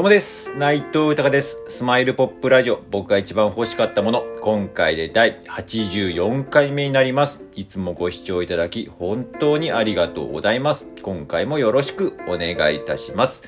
どうもです。内藤豊です。スマイルポップラジオ、僕が一番欲しかったもの、今回で第84回目になります。いつもご視聴いただき、本当にありがとうございます。今回もよろしくお願いいたします。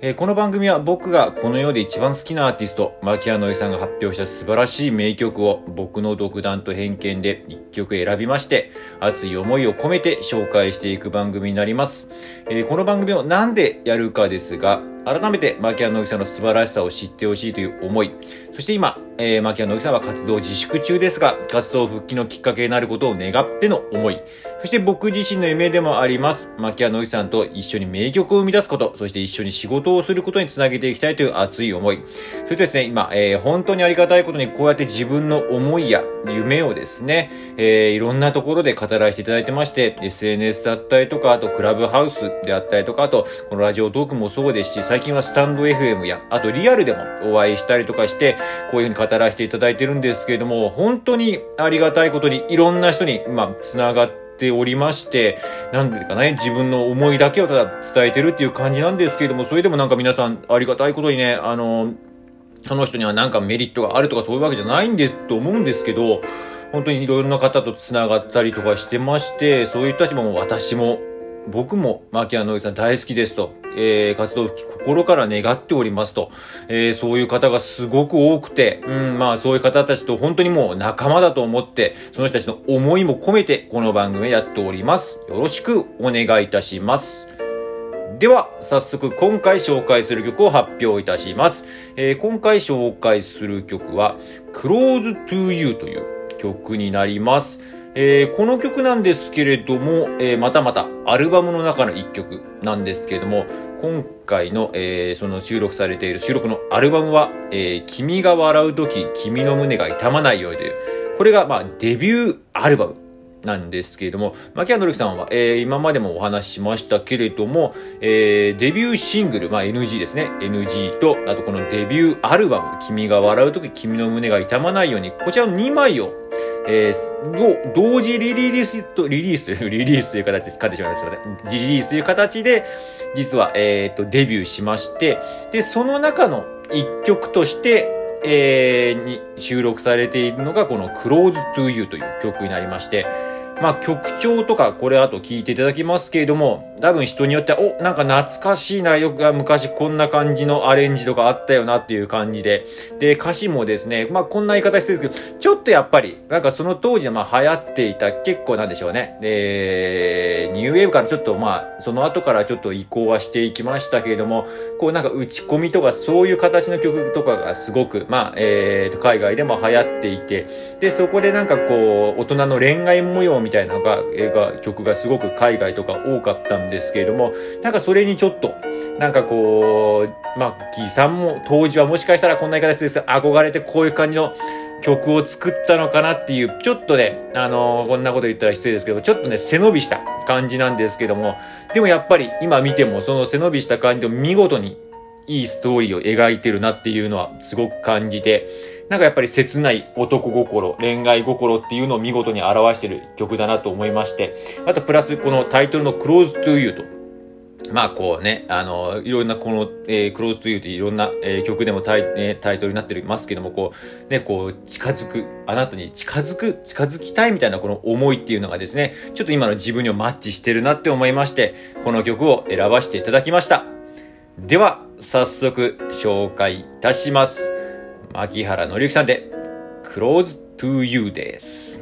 えーこの番組は僕がこの世で一番好きなアーティスト、マキアノイさんが発表した素晴らしい名曲を僕の独断と偏見で一曲選びまして、熱い思いを込めて紹介していく番組になります。えーこの番組をなんでやるかですが、改めてマキアノイさんの素晴らしさを知ってほしいという思い、そして今、えー、牧野のさんは活動自粛中ですが、活動復帰のきっかけになることを願っての思い、そして僕自身の夢でもあります、牧野のさんと一緒に名曲を生み出すこと、そして一緒に仕事をすることにつなげていきたいという熱い思い。それとですね、今、えー本当にありがたいことにこうやって自分の思いや夢をですね、えーいろんなところで語らせていただいてまして、SNS だったりとか、あとクラブハウスであったりとか、あとこのラジオトークもそうですし、最近はスタンド FM や、あとリアルでもお会いしたりとかして、こういうふうに語らせていただいてるんですけれども、本当にありがたいことにいろんな人に、まあ、つながって、ておりまして、なんでかね、自分の思いだけをただ伝えてるっていう感じなんですけれども、それでもなんか皆さんありがたいことにね、あの、その人にはなんかメリットがあるとかそういうわけじゃないんですと思うんですけど、本当にいろいろな方と繋がったりとかしてまして、そういう人たちも私も、僕も牧野のさん大好きですと、えー、活動復帰心から願っておりますと、えー、そういう方がすごく多くて、うん、まあそういう方たちと本当にもう仲間だと思って、その人たちの思いも込めてこの番組やっております。よろしくお願いいたします。では、早速今回紹介する曲を発表いたします。えー今回紹介する曲は、Close to You という曲になります。えーこの曲なんですけれども、えーまたまたアルバムの中の一曲なんですけれども、今回の、えーその収録されている収録のアルバムは、え君が笑うとき、君の胸が痛まないようにという、これが、まあ、デビューアルバムなんですけれども、牧野のりさんは、えー今までもお話ししましたけれども、えーデビューシングル、まあ NG ですね。NG と、あとこのデビューアルバム、君が笑うとき君の胸が痛まないように、こちらの2枚を、えー、同時リリースと、リリースという、リリースという形です。噛んでしまいました。すいません。リリースという形で、実は、えっ、と、デビューしまして、で、その中の一曲として、えーに収録されているのがこの Close to You という曲になりまして、まあ曲調とかこれ後聞いていただきますけれども、多分人によっては、お、なんか懐かしいな、よく昔こんな感じのアレンジとかあったよなっていう感じで、で、歌詞もですね、まあこんな言い方してるんですけど、ちょっとやっぱり、なんかその当時はまあ流行っていた結構なんでしょうね、えー、ニューウェーブからちょっとまあ、その後からちょっと移行はしていきましたけれども、こうなんか打ち込みとかそういう形の曲とかがすごく、まあ、えー、海外でも流行っていて、で、そこでなんかこう、大人の恋愛模様みみたいなのが、映画、曲がすごく海外とか多かったんですけれども、なんかそれにちょっと、なんかこう、まあ、キーさんも当時はもしかしたらこんな言い方です憧れてこういう感じの曲を作ったのかなっていう、ちょっとね、あのーこんなこと言ったら失礼ですけど、ちょっとね、背伸びした感じなんですけども、でもやっぱり今見てもその背伸びした感じを見事にいいストーリーを描いてるなっていうのはすごく感じて、なんかやっぱり切ない男心、恋愛心っていうのを見事に表してる曲だなと思いまして、あとプラスこのタイトルの Close to You と、まあこうね、あの、いろんなこの、えー、Close to You っていろんな、えー曲でもタイ,、えータイトルになってますけども、こう、ね、こう、近づく、あなたに近づく、近づきたいみたいなこの思いっていうのがですね、ちょっと今の自分にマッチしてるなって思いまして、この曲を選ばせていただきました。では、早速紹介いたします。牧原のりゆきさんで、Close to You です。